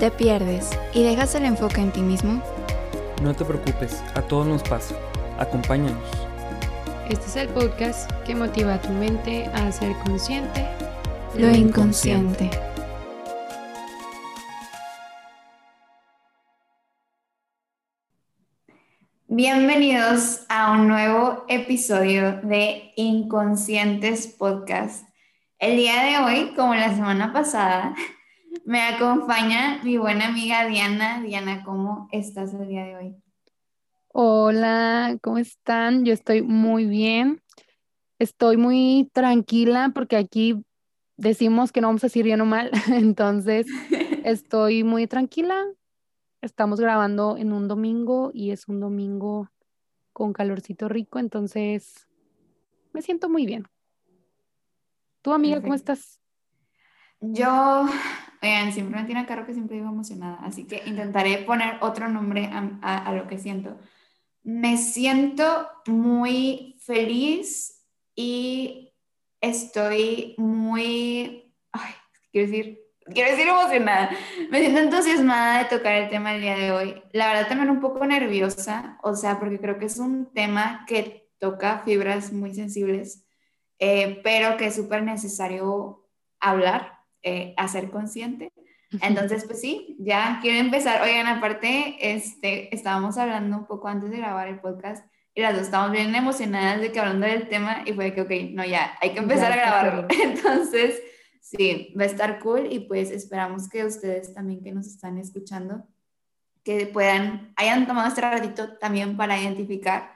¿Te pierdes y dejas el enfoque en ti mismo? No te preocupes, a todos nos pasa. Acompáñanos. Este es el podcast que motiva a tu mente a ser consciente Lo inconsciente. Bienvenidos a un nuevo episodio de Inconscientes Podcast. El día de hoy, como la semana pasada, me acompaña mi buena amiga Diana. Diana, ¿cómo estás el día de hoy? Hola, ¿cómo están? Yo estoy muy bien. Estoy muy tranquila porque aquí decimos que no vamos a decir bien o mal. Entonces, estoy muy tranquila. Estamos grabando en un domingo y es un domingo con calorcito rico, entonces me siento muy bien. ¿Tu amiga, cómo estás? Yo, oigan, siempre me tiene carro que siempre vivo emocionada, así que intentaré poner otro nombre a, a lo que siento. Me siento muy feliz y estoy muy, ay, quiero decir, quiero decir emocionada. Me siento entusiasmada de tocar el tema el día de hoy. La verdad también un poco nerviosa, o sea, porque creo que es un tema que toca fibras muy sensibles, eh, pero que es súper necesario hablar, eh, hacer consciente. Entonces, pues sí, ya quiero empezar. Oigan, aparte, este, estábamos hablando un poco antes de grabar el podcast y las dos estábamos bien emocionadas de que hablando del tema y fue que, ok, no, ya, hay que empezar a grabarlo. Entonces, sí, va a estar cool y pues esperamos que ustedes también que nos están escuchando, que puedan, hayan tomado este ratito también para identificar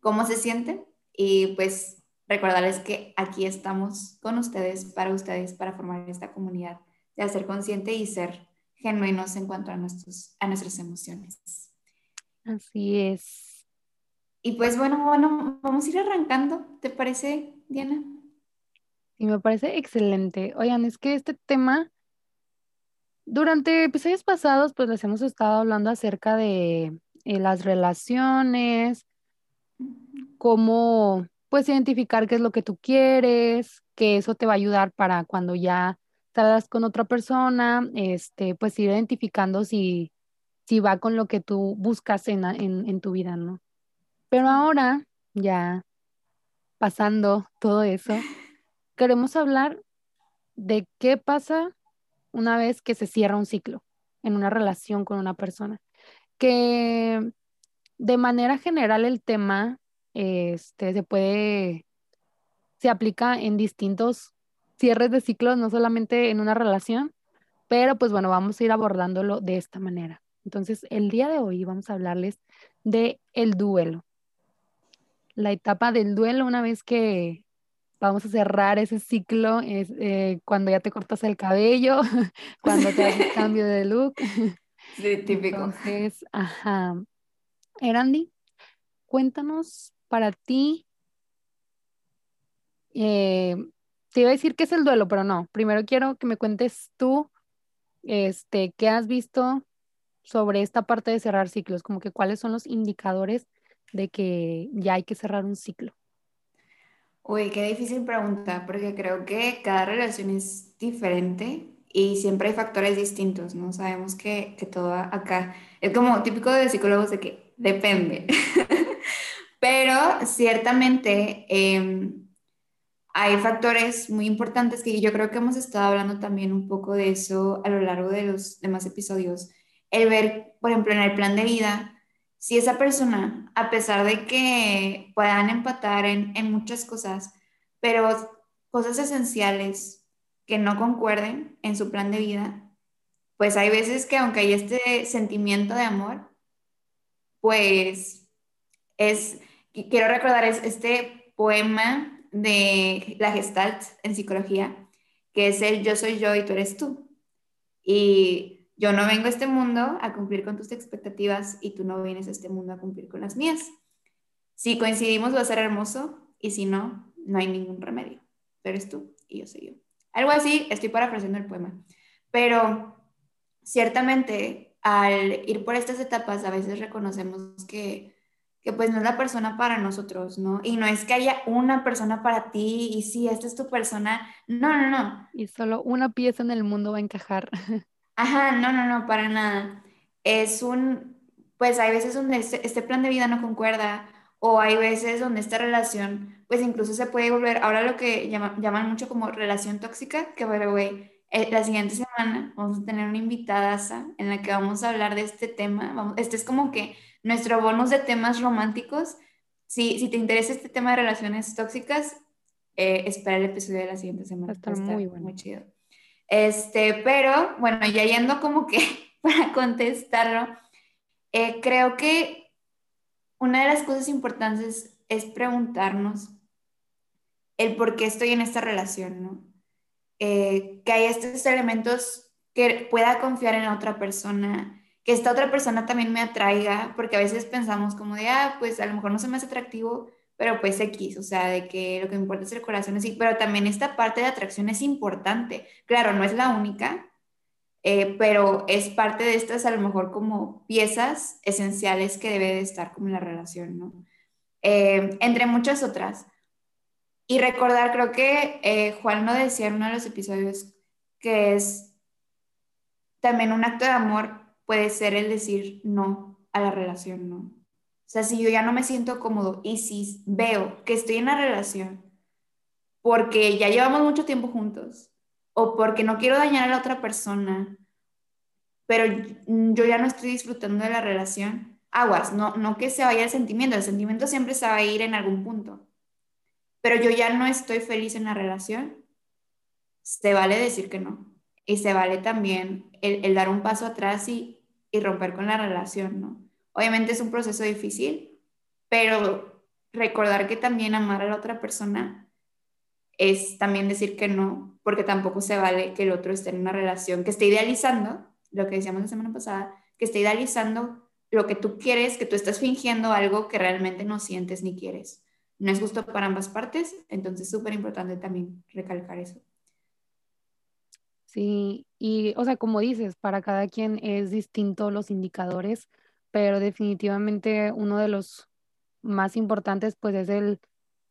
cómo se sienten y pues recordarles que aquí estamos con ustedes, para ustedes, para formar esta comunidad de hacer consciente y ser genuinos en cuanto a, nuestros, a nuestras emociones. Así es. Y pues bueno, bueno, vamos a ir arrancando, ¿te parece, Diana? Sí, me parece excelente. Oigan, es que este tema, durante episodios pasados, pues les hemos estado hablando acerca de eh, las relaciones, cómo pues identificar qué es lo que tú quieres, que eso te va a ayudar para cuando ya salgas con otra persona, este, pues ir identificando si, si va con lo que tú buscas en, en, en tu vida, ¿no? Pero ahora, ya pasando todo eso, queremos hablar de qué pasa una vez que se cierra un ciclo en una relación con una persona. Que de manera general el tema este, se puede, se aplica en distintos cierres de ciclos, no solamente en una relación, pero pues bueno, vamos a ir abordándolo de esta manera. Entonces, el día de hoy vamos a hablarles de el duelo. La etapa del duelo una vez que vamos a cerrar ese ciclo es eh, cuando ya te cortas el cabello, cuando te haces cambio de look. Sí, típico. Entonces, ajá. Erandi, cuéntanos para ti, eh, te iba a decir qué es el duelo, pero no. Primero quiero que me cuentes tú, este, qué has visto sobre esta parte de cerrar ciclos, como que cuáles son los indicadores de que ya hay que cerrar un ciclo. Uy, qué difícil pregunta, porque creo que cada relación es diferente y siempre hay factores distintos, ¿no? Sabemos que, que todo acá es como típico de psicólogos de que depende. Pero ciertamente em, hay factores muy importantes que yo creo que hemos estado hablando también un poco de eso a lo largo de los demás episodios. El ver, por ejemplo, en el plan de vida, si esa persona, a pesar de que puedan empatar en, en muchas cosas, pero cosas esenciales que no concuerden en su plan de vida, pues hay veces que aunque hay este sentimiento de amor, pues es quiero recordar es este poema de la Gestalt en psicología, que es el yo soy yo y tú eres tú. Y yo no vengo a este mundo a cumplir con tus expectativas y tú no vienes a este mundo a cumplir con las mías. Si coincidimos va a ser hermoso y si no, no hay ningún remedio. Tú eres tú y yo soy yo. Algo así, estoy parafraseando el poema. Pero ciertamente al ir por estas etapas a veces reconocemos que que pues no es la persona para nosotros, ¿no? Y no es que haya una persona para ti y sí, esta es tu persona. No, no, no. Y solo una pieza en el mundo va a encajar. Ajá, no, no, no, para nada. Es un, pues hay veces donde este, este plan de vida no concuerda o hay veces donde esta relación, pues incluso se puede volver, ahora lo que llama- llaman mucho como relación tóxica, que bueno, güey, eh, la siguiente semana vamos a tener una invitada en la que vamos a hablar de este tema. Vamos, este es como que nuestro bonus de temas románticos. Si, si te interesa este tema de relaciones tóxicas, eh, espera el episodio de la siguiente semana. estar muy bueno. muy chido. Este, pero bueno, ya yendo como que para contestarlo, eh, creo que una de las cosas importantes es preguntarnos el por qué estoy en esta relación, ¿no? Eh, que hay estos elementos que pueda confiar en la otra persona, que esta otra persona también me atraiga, porque a veces pensamos como de, ah, pues a lo mejor no se me hace atractivo, pero pues X, o sea, de que lo que importa es el corazón, así, pero también esta parte de atracción es importante. Claro, no es la única, eh, pero es parte de estas a lo mejor como piezas esenciales que debe de estar como la relación, ¿no? Eh, entre muchas otras. Y recordar, creo que eh, Juan lo decía en uno de los episodios, que es también un acto de amor puede ser el decir no a la relación, ¿no? O sea, si yo ya no me siento cómodo y si veo que estoy en la relación porque ya llevamos mucho tiempo juntos o porque no quiero dañar a la otra persona, pero yo ya no estoy disfrutando de la relación, aguas, no, no que se vaya el sentimiento, el sentimiento siempre se va a ir en algún punto, pero yo ya no estoy feliz en la relación, se vale decir que no. Y se vale también el, el dar un paso atrás y, y romper con la relación, ¿no? Obviamente es un proceso difícil, pero recordar que también amar a la otra persona es también decir que no, porque tampoco se vale que el otro esté en una relación que esté idealizando, lo que decíamos la semana pasada, que esté idealizando lo que tú quieres, que tú estás fingiendo algo que realmente no sientes ni quieres. No es justo para ambas partes, entonces es súper importante también recalcar eso. Sí, y o sea, como dices, para cada quien es distinto los indicadores, pero definitivamente uno de los más importantes pues es el,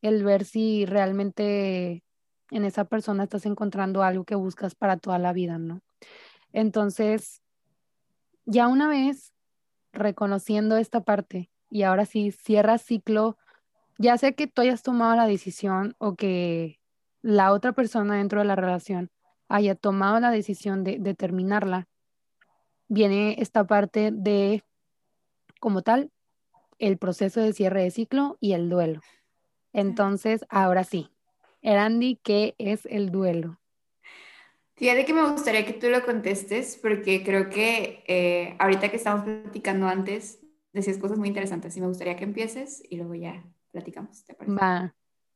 el ver si realmente en esa persona estás encontrando algo que buscas para toda la vida, ¿no? Entonces, ya una vez reconociendo esta parte y ahora sí cierra ciclo, ya sea que tú hayas tomado la decisión o que la otra persona dentro de la relación haya tomado la decisión de, de terminarla, viene esta parte de, como tal, el proceso de cierre de ciclo y el duelo. Entonces, ahora sí, Erandi, ¿qué es el duelo? Fíjate que me gustaría que tú lo contestes porque creo que eh, ahorita que estamos platicando antes, decías cosas muy interesantes y me gustaría que empieces y luego ya platicamos, ¿te parece? Va,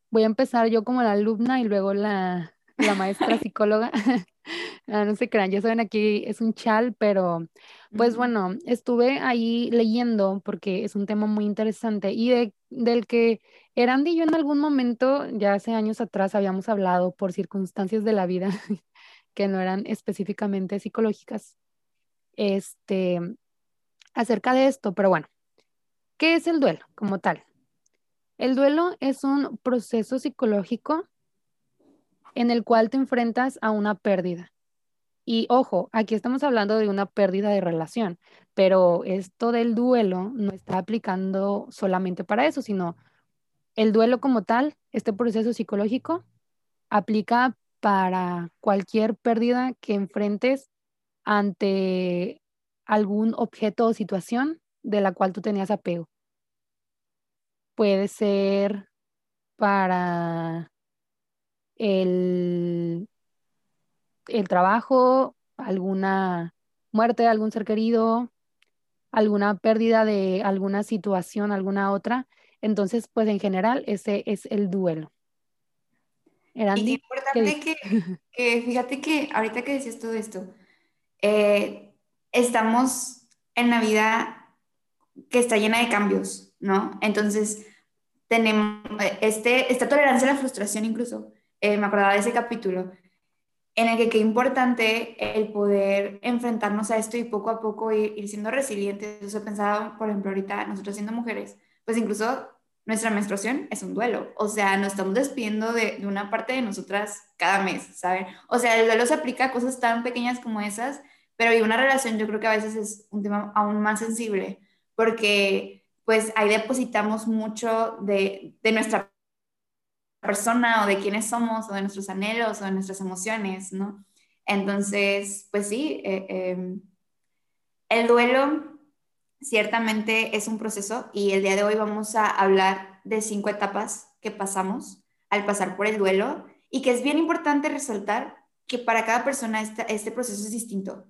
voy a empezar yo como la alumna y luego la, la maestra psicóloga. Ah, no se crean, ya saben, aquí es un chal, pero pues bueno, estuve ahí leyendo porque es un tema muy interesante y de, del que Erandi y yo en algún momento, ya hace años atrás, habíamos hablado por circunstancias de la vida que no eran específicamente psicológicas, este, acerca de esto, pero bueno, ¿qué es el duelo como tal? El duelo es un proceso psicológico en el cual te enfrentas a una pérdida. Y ojo, aquí estamos hablando de una pérdida de relación, pero esto del duelo no está aplicando solamente para eso, sino el duelo como tal, este proceso psicológico, aplica para cualquier pérdida que enfrentes ante algún objeto o situación de la cual tú tenías apego. Puede ser para el el trabajo, alguna muerte de algún ser querido, alguna pérdida de alguna situación, alguna otra. Entonces, pues en general, ese es el duelo. Y Erandi, ¿qué importante que, que fíjate que ahorita que decías todo esto, eh, estamos en la vida que está llena de cambios, ¿no? Entonces, tenemos eh, este, esta tolerancia a la frustración incluso. Eh, me acordaba de ese capítulo en el que qué importante el poder enfrentarnos a esto y poco a poco ir, ir siendo resilientes. O sea, pensaba, por ejemplo, ahorita nosotros siendo mujeres, pues incluso nuestra menstruación es un duelo. O sea, nos estamos despidiendo de, de una parte de nosotras cada mes, ¿saben? O sea, el duelo se aplica a cosas tan pequeñas como esas, pero y una relación yo creo que a veces es un tema aún más sensible, porque pues ahí depositamos mucho de, de nuestra persona o de quiénes somos o de nuestros anhelos o de nuestras emociones, ¿no? Entonces, pues sí, eh, em, el duelo ciertamente es un proceso y el día de hoy vamos a hablar de cinco etapas que pasamos al pasar por el duelo y que es bien importante resaltar que para cada persona este, proceso es distinto.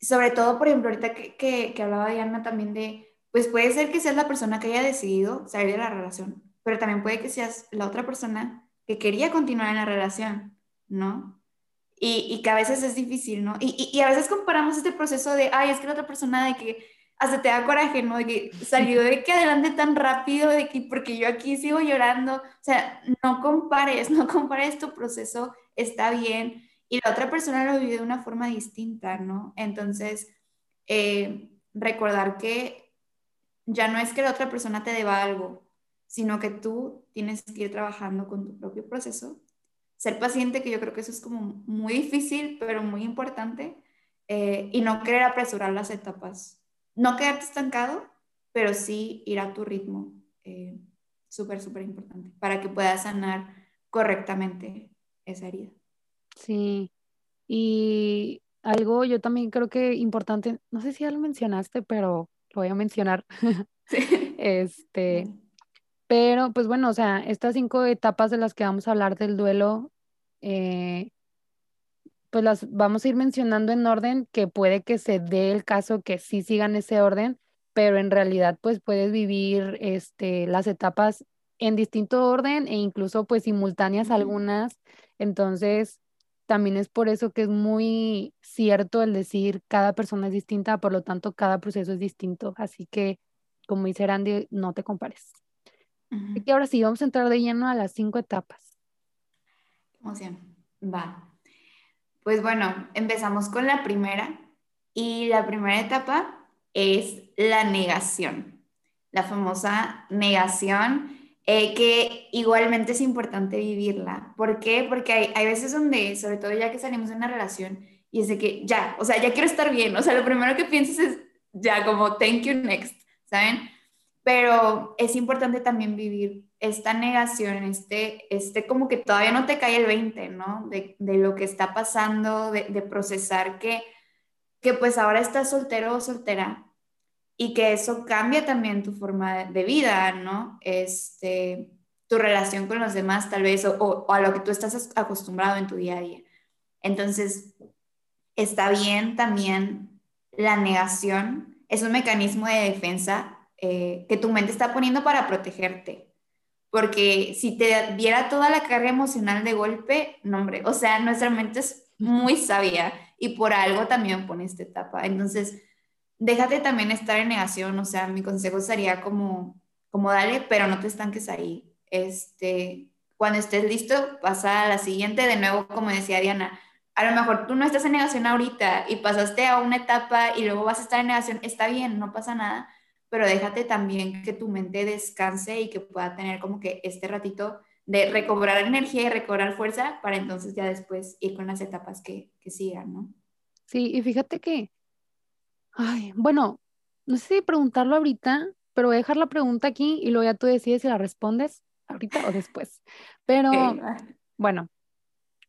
Sobre todo, por ejemplo, ahorita que, que, que hablaba Diana también de, pues puede ser que seas la persona que haya decidido salir de la relación, pero también puede que seas la otra persona que quería continuar en la relación, ¿no? Y, y que a veces es difícil, ¿no? Y, y, a veces comparamos este proceso de, ay, es que la otra persona de que hasta te da coraje, ¿no? De que salió de que adelante tan rápido, de que porque yo aquí sigo llorando. O sea, no compares, no compares tu proceso, está bien. Y la otra persona lo vive de una forma distinta, ¿no? Entonces, eh, recordar que ya no es que la otra persona te deba algo, sino que tú tienes que ir trabajando con tu propio proceso ser paciente, que yo creo que eso es como muy difícil, pero muy importante, eh, y no querer apresurar las etapas. No quedarte estancado, pero sí ir a tu ritmo. Eh, súper, súper importante, para que puedas sanar correctamente esa herida. Sí, y algo yo también creo que importante, no sé si ya lo mencionaste, pero lo voy a mencionar. Sí. Este, pero, pues bueno, o sea, estas cinco etapas de las que vamos a hablar del duelo, eh, pues las vamos a ir mencionando en orden, que puede que se dé el caso que sí sigan ese orden, pero en realidad pues puedes vivir este, las etapas en distinto orden e incluso pues simultáneas algunas. Entonces, también es por eso que es muy cierto el decir cada persona es distinta, por lo tanto cada proceso es distinto. Así que, como dice Randy, no te compares. Que ahora sí, vamos a entrar de lleno a las cinco etapas. Emoción. Va. Pues bueno, empezamos con la primera. Y la primera etapa es la negación. La famosa negación, eh, que igualmente es importante vivirla. ¿Por qué? Porque hay, hay veces donde, sobre todo ya que salimos de una relación, y es de que ya, o sea, ya quiero estar bien. O sea, lo primero que piensas es ya, como thank you next, ¿saben? Pero es importante también vivir esta negación, este, este como que todavía no te cae el 20, ¿no? De, de lo que está pasando, de, procesar que, que pues ahora estás soltero o soltera y que eso cambia también tu forma de vida, ¿no? Este, tu relación con los demás tal vez o, o a lo que tú estás acostumbrado en tu día a día. Entonces, está bien también la negación, es un mecanismo de defensa eh, que tu mente está poniendo para protegerte. Porque si te viera toda la carga emocional de golpe, no hombre, o sea, nuestra mente es muy sabia y por algo también pone esta etapa. Entonces, déjate también estar en negación, o sea, mi consejo sería como, como dale, pero no te estanques ahí. Este, cuando estés listo, pasa a la siguiente, de nuevo, como decía Diana, a lo mejor tú no estás en negación ahorita y pasaste a una etapa y luego vas a estar en negación, está bien, no pasa nada, pero déjate también que tu mente descanse y que pueda tener como que este ratito de recobrar energía y recobrar fuerza para entonces ya después ir con las etapas que, que sigan, ¿no? Sí, y fíjate que, ay, bueno, no sé si preguntarlo ahorita, pero voy a dejar la pregunta aquí y luego ya tú decides si la respondes ahorita o después. Pero, bueno,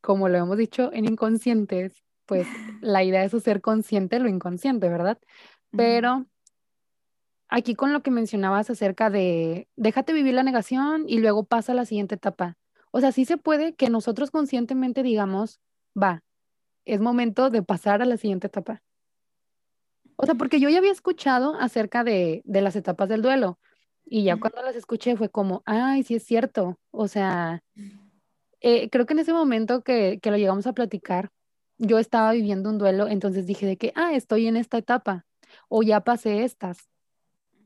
como lo hemos dicho en inconscientes, pues la idea es ser consciente de lo inconsciente, ¿verdad? Pero aquí con lo que mencionabas acerca de déjate vivir la negación y luego pasa a la siguiente etapa. O sea, sí se puede que nosotros conscientemente digamos, va, es momento de pasar a la siguiente etapa. O sea, porque yo ya había escuchado acerca de, de las etapas del duelo y ya cuando las escuché fue como, ay, sí es cierto. O sea, eh, creo que en ese momento que, que lo llegamos a platicar, yo estaba viviendo un duelo, entonces dije de que, ah, estoy en esta etapa o ya pasé estas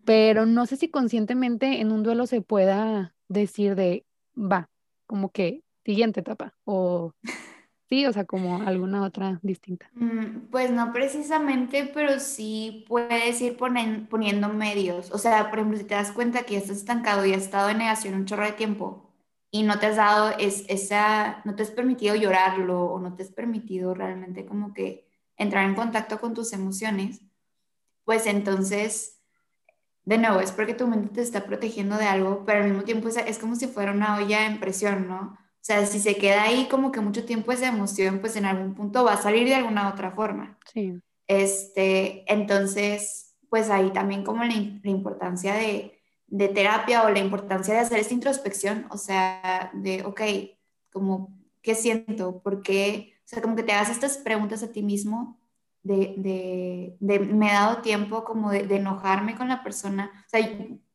pero no sé si conscientemente en un duelo se pueda decir de, va, como que siguiente etapa, o sí, o sea, como alguna otra distinta. Mm, pues no precisamente, pero sí puedes ir poniendo medios. O sea, por ejemplo, si te das cuenta que ya estás estancado y has estado en negación un chorro de tiempo y no te has dado es, esa, no te has permitido llorarlo o no te has permitido realmente como que entrar en contacto con tus emociones, pues entonces, de nuevo, es porque tu mente te está protegiendo de algo, pero al mismo tiempo es, es como si fuera una olla en presión, ¿no? O sea, si se queda ahí como que mucho tiempo esa emoción, pues en algún punto va a salir de alguna otra forma. Sí. Este, entonces, pues ahí también como la, la importancia de, de, terapia o la importancia de hacer esta introspección, o sea, de, ok, como, ¿qué siento? ¿Por qué? O sea, como que te hagas estas preguntas a ti mismo de, de, de me he dado tiempo como de, de, enojarme con la persona. O sea,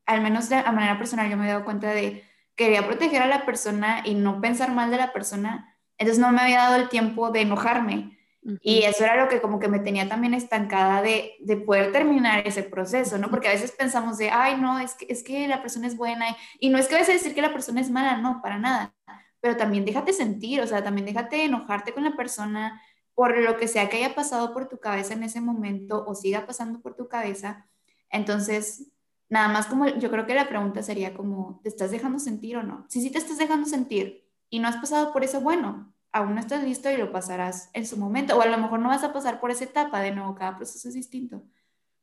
al menos de a manera personal yo me he dado cuenta de quería proteger a la persona y no pensar mal de la persona, entonces no me había dado el tiempo de enojarme. Y eso era lo que como que me tenía también estancada de, de, poder terminar ese proceso, ¿no? Porque a veces pensamos de, ay, no, es que, es que la persona es buena y, y no es que vayas a decir que la persona es mala, no, para nada, pero también déjate sentir, o sea, también déjate enojarte con la persona por lo que sea que haya pasado por tu cabeza en ese momento o siga pasando por tu cabeza. Entonces, Nada más como yo creo que la pregunta sería como, ¿te estás dejando sentir o no? Si sí te estás dejando sentir y no has pasado por eso, bueno, aún no estás listo y lo pasarás en su momento. O a lo mejor no vas a pasar por esa etapa, de nuevo, cada proceso es distinto.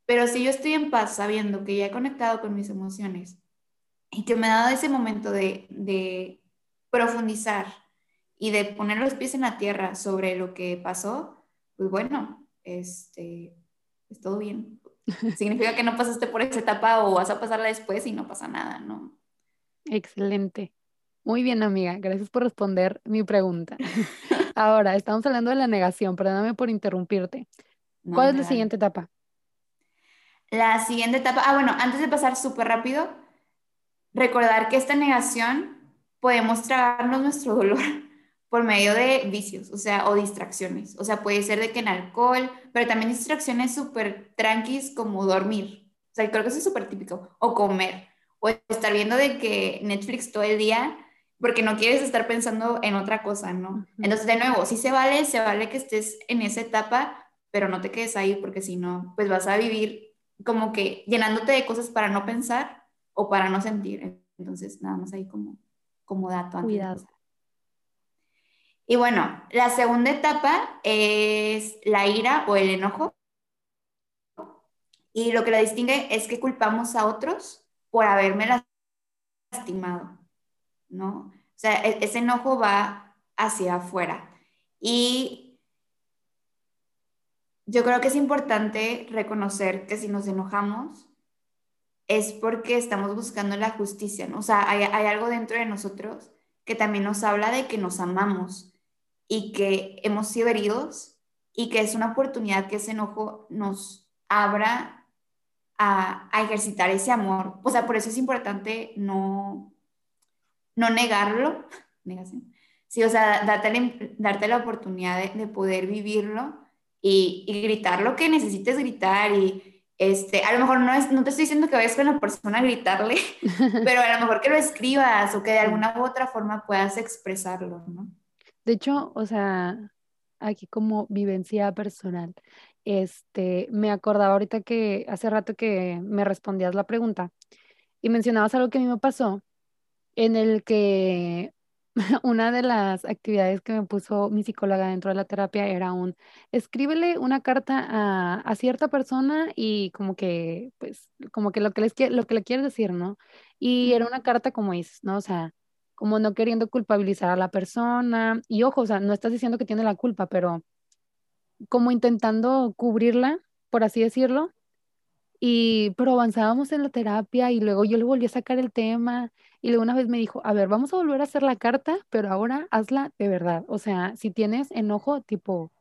Pero si yo estoy en paz sabiendo que ya he conectado con mis emociones y que me ha dado ese momento de, de profundizar y de poner los pies en la tierra sobre lo que pasó, pues bueno, este, es todo bien. Significa que no pasaste por esa etapa o vas a pasarla después y no pasa nada, ¿no? Excelente. Muy bien, amiga. Gracias por responder mi pregunta. Ahora, estamos hablando de la negación. Perdóname por interrumpirte. ¿Cuál es la siguiente etapa? La siguiente etapa, ah, bueno, antes de pasar súper rápido, recordar que esta negación podemos tragarnos nuestro dolor por medio de vicios, o sea, o distracciones. O sea, puede ser de que en alcohol, pero también distracciones súper tranquis como dormir. O sea, creo que eso es súper típico. O comer. O estar viendo de que Netflix todo el día porque no quieres estar pensando en otra cosa, ¿no? Entonces, de nuevo, sí se vale, se vale que estés en esa etapa, pero no te quedes ahí porque si no, pues vas a vivir como que llenándote de cosas para no pensar o para no sentir. Entonces, nada más ahí como, como dato. Antes Cuidado. Y bueno, la segunda etapa es la ira o el enojo. Y lo que la distingue es que culpamos a otros por haberme lastimado, ¿no? O sea, e-, ese enojo va hacia afuera. Y yo creo que es importante reconocer que si nos enojamos es porque estamos buscando la justicia. O sea, hay algo dentro de nosotros que también nos habla de que nos amamos y que hemos sido heridos y que es una oportunidad que ese enojo nos abra a, ejercitar ese amor. O sea, por eso es importante no, no negarlo. Sí, o sea, darte, darte la oportunidad de, poder vivirlo y, y, gritar lo que necesites gritar y este, a lo mejor no, es, no te estoy diciendo que vayas con la persona a gritarle, pero a lo mejor que lo escribas o que de alguna u otra forma puedas expresarlo, ¿no? De hecho, o sea, aquí como vivencia personal, este, me acordaba ahorita que hace rato que me respondías la pregunta y mencionabas algo que a mí me pasó, en el que una de las actividades que me puso mi psicóloga dentro de la terapia era un, escríbele una carta a, a cierta persona y como que, pues, como que lo que, les, lo que le quieres decir, ¿no? Y era una carta como dices, ¿no? O sea, como no queriendo culpabilizar a la persona. Y ojo, o sea, no estás diciendo que tiene la culpa, pero como intentando cubrirla, por así decirlo. Y, pero avanzábamos en la terapia y luego yo le volví a sacar el tema y luego una vez me dijo, a ver, vamos a volver a hacer la carta, pero ahora hazla de verdad. O sea, si tienes enojo, tipo,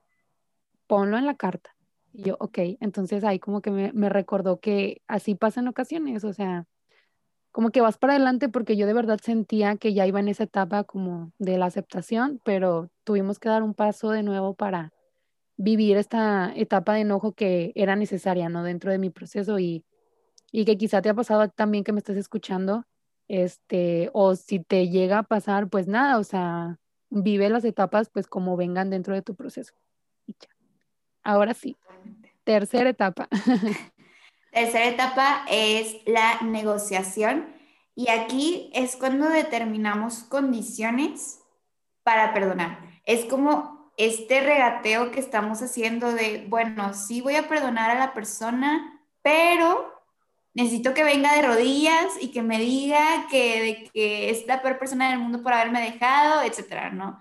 ponlo en la carta. Y yo, ok, entonces ahí como que me, me recordó que así pasa en ocasiones, o sea, como que vas para adelante porque yo de verdad sentía que ya iba en esa etapa como de la aceptación, pero tuvimos que dar un paso de nuevo para vivir esta etapa de enojo que era necesaria, ¿no? Dentro de mi proceso y, y que quizá te ha pasado también que me estés escuchando, este, o si te llega a pasar, pues nada, o sea, vive las etapas pues como vengan dentro de tu proceso. Ahora sí, tercera etapa. Tercera etapa es la negociación y aquí es cuando determinamos condiciones para perdonar. Es como este regateo que estamos haciendo de, bueno, sí voy a perdonar a la persona, pero necesito que venga de rodillas y que me diga que, de que es la peor persona del mundo por haberme dejado, etcétera, ¿no?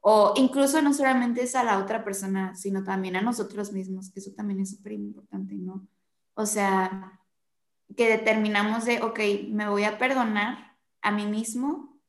O incluso no solamente es a la otra persona, sino también a nosotros mismos, que eso también es súper importante, ¿no? O sea, que determinamos de, ok, me voy a perdonar a mí mismo,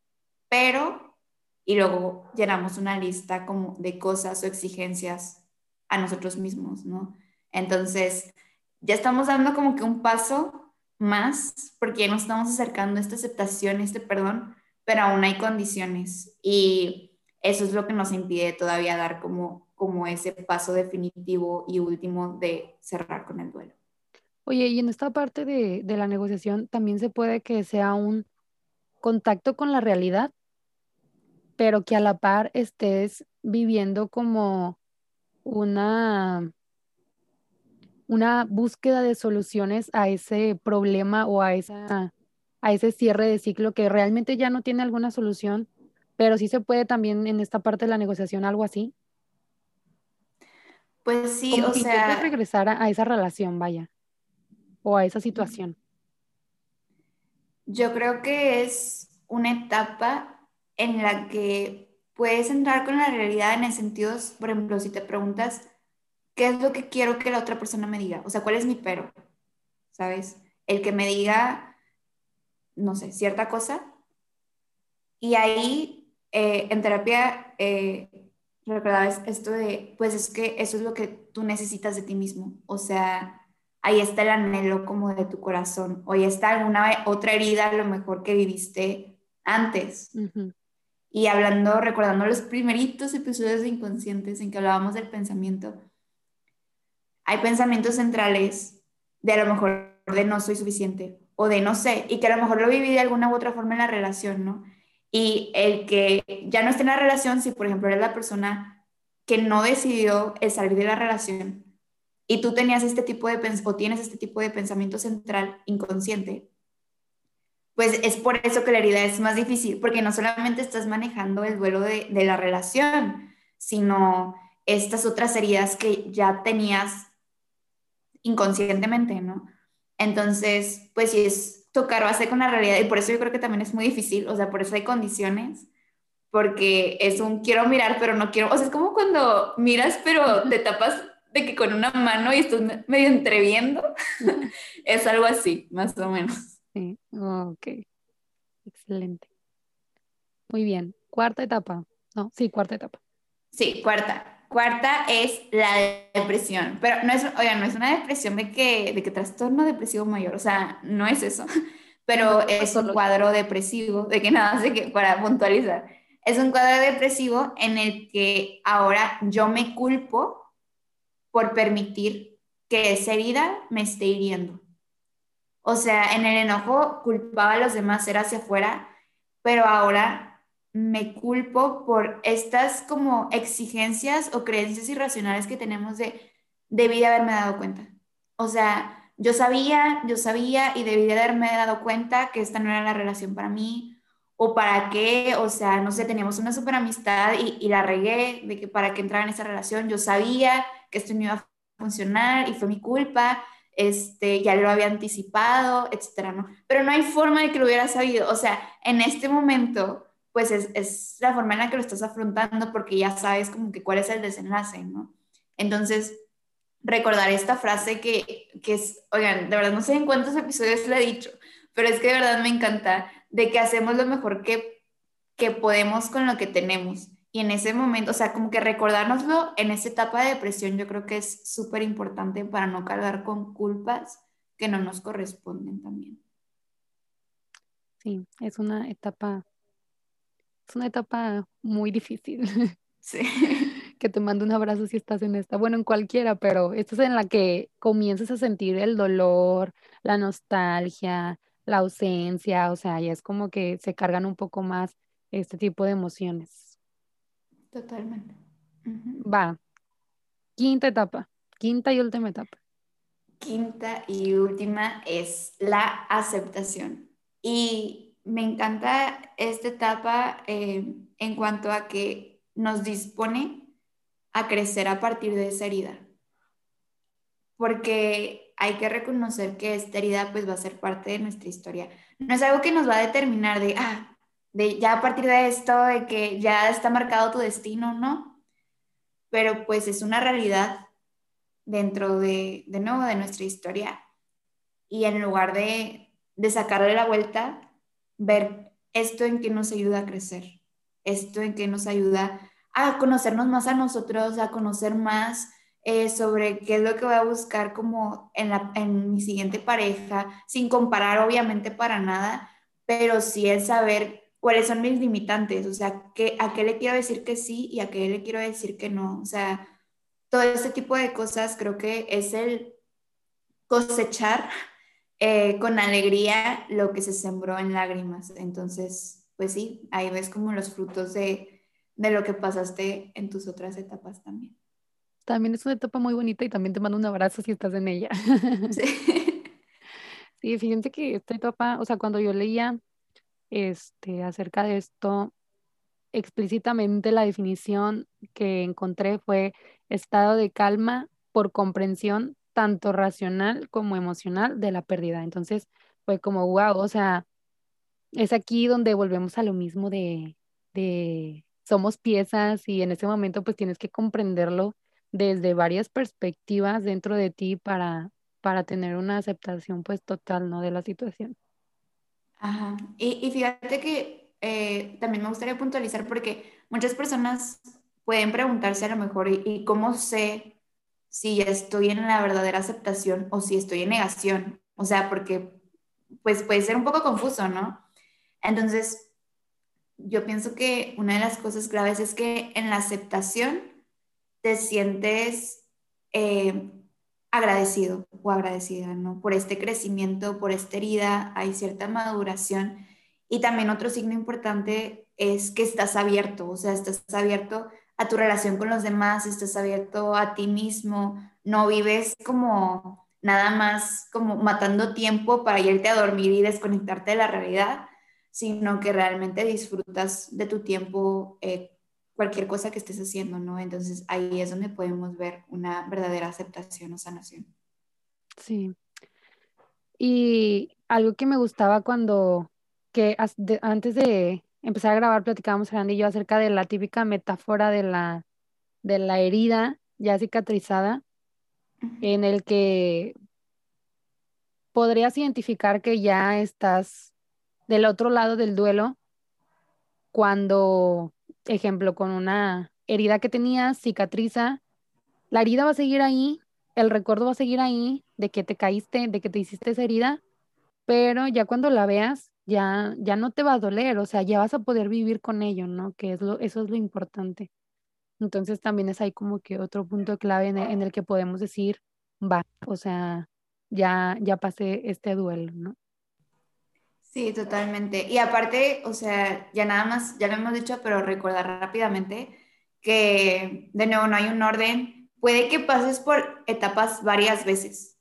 pero, y luego llenamos una lista como de cosas o exigencias a nosotros mismos, ¿no? Entonces, ya estamos dando como que un paso más, porque ya nos estamos acercando a esta aceptación, este perdón, pero aún hay condiciones y eso es lo que nos impide todavía dar como, como ese paso definitivo y último de cerrar con el duelo. Oye, y en esta parte de, de la negociación también se puede que sea un contacto con la realidad, pero que a la par estés viviendo como una una búsqueda de soluciones a ese problema o a, esa, a ese cierre de ciclo que realmente ya no tiene alguna solución, pero sí se puede también en esta parte de la negociación algo así. Pues sí, o sea... regresar a, a esa relación, vaya, o a esa situación. Yo creo que es una etapa en la que puedes entrar con la realidad en el sentido, por ejemplo, si te preguntas, ¿qué es lo que quiero que la otra persona me diga? O sea, ¿cuál es mi pero? ¿Sabes? El que me diga, no sé, cierta cosa. Y ahí, eh, en terapia, eh, esto de, pues es que eso es lo que tú necesitas de ti mismo. O sea, ahí está el anhelo como de tu corazón. O ahí está alguna otra herida, a lo mejor que viviste antes. Y hablando, recordando los primeritos episodios de Inconscientes en que hablábamos del pensamiento, hay pensamientos centrales de a lo mejor de no soy suficiente o de no sé, y que a lo mejor lo viví de alguna u otra forma en la relación, ¿no? Y el que ya no esté en la relación, si por ejemplo eres la persona que no decidió salir de la relación y tú tenías este tipo de o tienes este tipo de pensamiento central inconsciente, pues es por eso que la herida es más difícil, porque no solamente estás manejando el duelo de, de la relación, sino estas otras heridas que ya tenías inconscientemente, ¿no? Entonces, pues sí es tocar base con la realidad y por eso yo creo que también es muy difícil, o sea, por eso hay condiciones, porque es un quiero mirar, pero no quiero, o sea, es como cuando miras, pero te tapas de que con una mano y estás medio entreviendo, es algo así, más o menos. Sí, ok, excelente. Muy bien, cuarta etapa, ¿no? Sí, cuarta etapa. Sí, cuarta. Cuarta es la depresión, pero no es, oigan, no es una depresión de que, de que trastorno depresivo mayor, o sea, no es eso, pero es un cuadro depresivo, de que nada, de que para puntualizar, es un cuadro depresivo en el que ahora yo me culpo por permitir que esa herida me esté hiriendo. O sea, en el enojo culpaba a los demás, era hacia afuera, pero ahora me culpo por estas como exigencias o creencias irracionales que tenemos de debí de haberme dado cuenta. O sea, yo sabía, yo sabía y debí de haberme dado cuenta que esta no era la relación para mí o para qué, o sea, no sé, teníamos una super amistad y, y la regué de que para qué entrar en esa relación, yo sabía que esto no iba a funcionar y fue mi culpa, este, ya lo había anticipado, etcétera, ¿no? Pero no hay forma de que lo hubiera sabido, o sea, en este momento pues es, la forma en la que lo estás afrontando porque ya sabes como que cuál es el desenlace, ¿no? Entonces, recordar esta frase que, que es, oigan, de verdad no sé en cuántos episodios lo he dicho, pero es que de verdad me encanta, de que hacemos lo mejor que, que podemos con lo que tenemos. Y en ese momento, o sea, como que recordárnoslo en esa etapa de depresión, yo creo que es súper importante para no cargar con culpas que no nos corresponden también. Sí, es una etapa es una etapa muy difícil. Sí. que te mando un abrazo si estás en esta, bueno, en cualquiera, pero esta es en la que comienzas a sentir el dolor, la nostalgia, la ausencia, o sea, ya es como que se cargan un poco más este tipo de emociones. Totalmente. Va. Quinta etapa, quinta y última etapa. Quinta y última es la aceptación. Y me encanta esta etapa eh, en cuanto a que nos dispone a crecer a partir de esa herida. Porque hay que reconocer que esta herida pues va a ser parte de nuestra historia. No es algo que nos va a determinar de, ah, de ya a partir de esto, de que ya está marcado tu destino, ¿no? Pero pues es una realidad dentro de, de nuevo, de nuestra historia. Y en lugar de, de sacarle la vuelta, ver esto en que nos ayuda a crecer, esto en que nos ayuda a conocernos más a nosotros, a conocer más eh, sobre qué es lo que voy a buscar como en, la, en mi siguiente pareja, sin comparar obviamente para nada, pero sí el saber cuáles son mis limitantes, o sea, que, a qué le quiero decir que sí y a qué le quiero decir que no, o sea, todo este tipo de cosas creo que es el cosechar eh, con alegría lo que se sembró en lágrimas. Entonces, pues sí, ahí ves como los frutos de, de lo que pasaste en tus otras etapas también. También es una etapa muy bonita y también te mando un abrazo si estás en ella. Sí. sí, fíjense que esta etapa, o sea, cuando yo leía este, acerca de esto, explícitamente la definición que encontré fue estado de calma por comprensión tanto racional como emocional de la pérdida. Entonces fue como, wow, o sea, es aquí donde volvemos a lo mismo de, de somos piezas y en ese momento pues tienes que comprenderlo desde varias perspectivas dentro de ti para, para tener una aceptación pues total, ¿no? De la situación. Ajá. Y, y fíjate que eh, también me gustaría puntualizar porque muchas personas pueden preguntarse a lo mejor, ¿y, cómo sé si ya estoy en la verdadera aceptación o si estoy en negación? O sea, porque pues puede ser un poco confuso, ¿no? Entonces, yo pienso que una de las cosas claves es que en la aceptación te sientes eh, agradecido o agradecida, ¿no? Por este crecimiento, por esta herida, hay cierta maduración. Y también otro signo importante es que estás abierto, o sea, estás abierto a tu relación con los demás, estás abierto a ti mismo, no vives como nada más como matando tiempo para irte a dormir y desconectarte de la realidad, sino que realmente disfrutas de tu tiempo eh, cualquier cosa que estés haciendo, ¿no? Entonces ahí es donde podemos ver una verdadera aceptación o sanación. Sí. Y algo que me gustaba cuando, que antes de empezar a grabar, platicábamos Fernanda y yo acerca de la típica metáfora de la, de la herida ya cicatrizada, en el que podrías identificar que ya estás del otro lado del duelo cuando ejemplo, con una herida que tenías, cicatriza, la herida va a seguir ahí, el recuerdo va a seguir ahí de que te caíste, de que te hiciste esa herida, pero ya cuando la veas, ya, ya no te va a doler, o sea, ya vas a poder vivir con ello, ¿no? Que es lo, eso es lo importante. Entonces también es ahí como que otro punto clave en el, en el que podemos decir, va, o sea, ya, ya pasé este duelo, ¿no? Sí, totalmente. Y aparte, o sea, ya nada más, ya lo hemos dicho, pero recordar rápidamente que de nuevo no hay un orden. Puede que pases por etapas varias veces.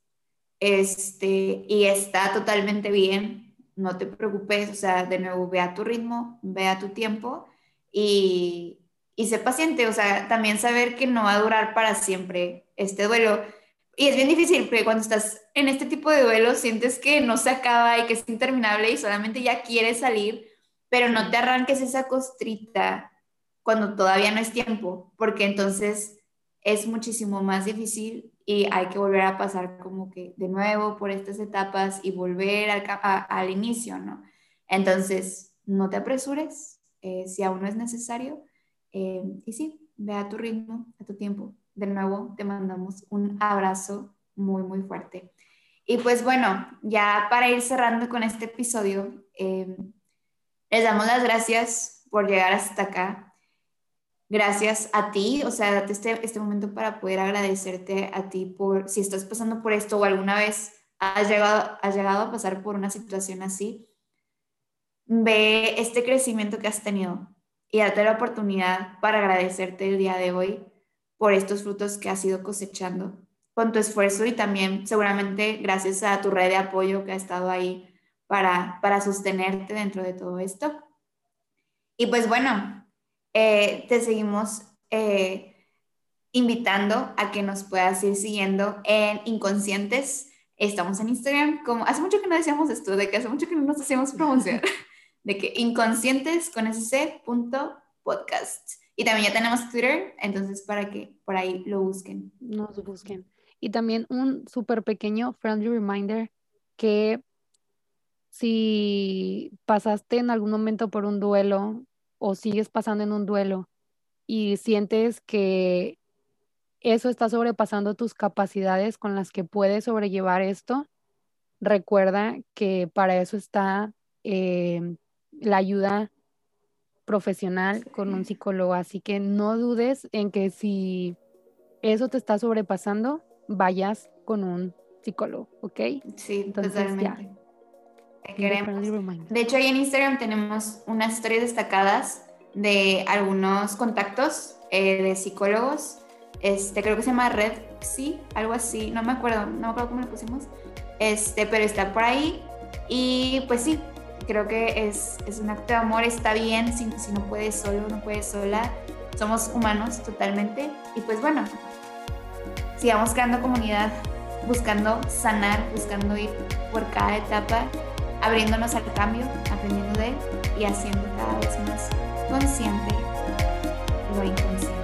Este, y está totalmente bien. No te preocupes, o sea, de nuevo, ve a tu ritmo, ve a tu tiempo y, y sé paciente, o sea, también saber que no va a durar para siempre este duelo y es bien difícil porque cuando estás en este tipo de duelos sientes que no se acaba y que es interminable y solamente ya quieres salir, pero no te arranques esa costrita cuando todavía no es tiempo, porque entonces es muchísimo más difícil y hay que volver a pasar como que de nuevo por estas etapas y volver al, inicio, ¿no? Entonces, no te apresures eh, si aún no es necesario eh, y sí, ve a tu ritmo, a tu tiempo de nuevo te mandamos un abrazo muy, muy fuerte. Y pues bueno, ya para ir cerrando con este episodio, em, les damos las gracias por llegar hasta acá. Gracias a ti, o sea, date este, este momento para poder agradecerte a ti por si estás pasando por esto o alguna vez has llegado, has llegado a pasar por una situación así. Ve este crecimiento que has tenido y date la oportunidad para agradecerte el día de hoy por estos frutos que has ido cosechando con tu esfuerzo y también seguramente gracias a tu red de apoyo que ha estado ahí para, para sostenerte dentro de todo esto. Y pues bueno, eh, te seguimos eh, invitando a que nos puedas ir siguiendo en Inconscientes. Estamos en Instagram, como hace mucho que no decíamos esto, de que hace mucho que no nos hacíamos promoción, de que inconscientes con ese punto podcast. Y también ya tenemos Twitter, entonces para que por ahí lo busquen. Nos busquen. Y también un súper pequeño friendly reminder que si pasaste en algún momento por un duelo o sigues pasando en un duelo y sientes que eso está sobrepasando tus capacidades con las que puedes sobrellevar esto, recuerda que para eso está eh, la ayuda profesional con un psicólogo. Así que no dudes en que si eso te está sobrepasando, vayas con un psicólogo, ¿ok? Sí, Entonces, totalmente. De hecho, ahí en Instagram tenemos unas historias destacadas de algunos contactos eh, de psicólogos. Este, creo que se llama Red, sí, algo así, no me acuerdo, no me acuerdo cómo le pusimos. Este, pero está por ahí. Y pues sí, creo que es, es un acto de amor, está bien si, si no puedes solo, no puedes sola. Somos humanos totalmente. Y pues bueno, sigamos creando comunidad, buscando sanar, buscando ir por cada etapa, abriéndonos al cambio, aprendiendo de él y haciendo cada vez más consciente lo inconsciente.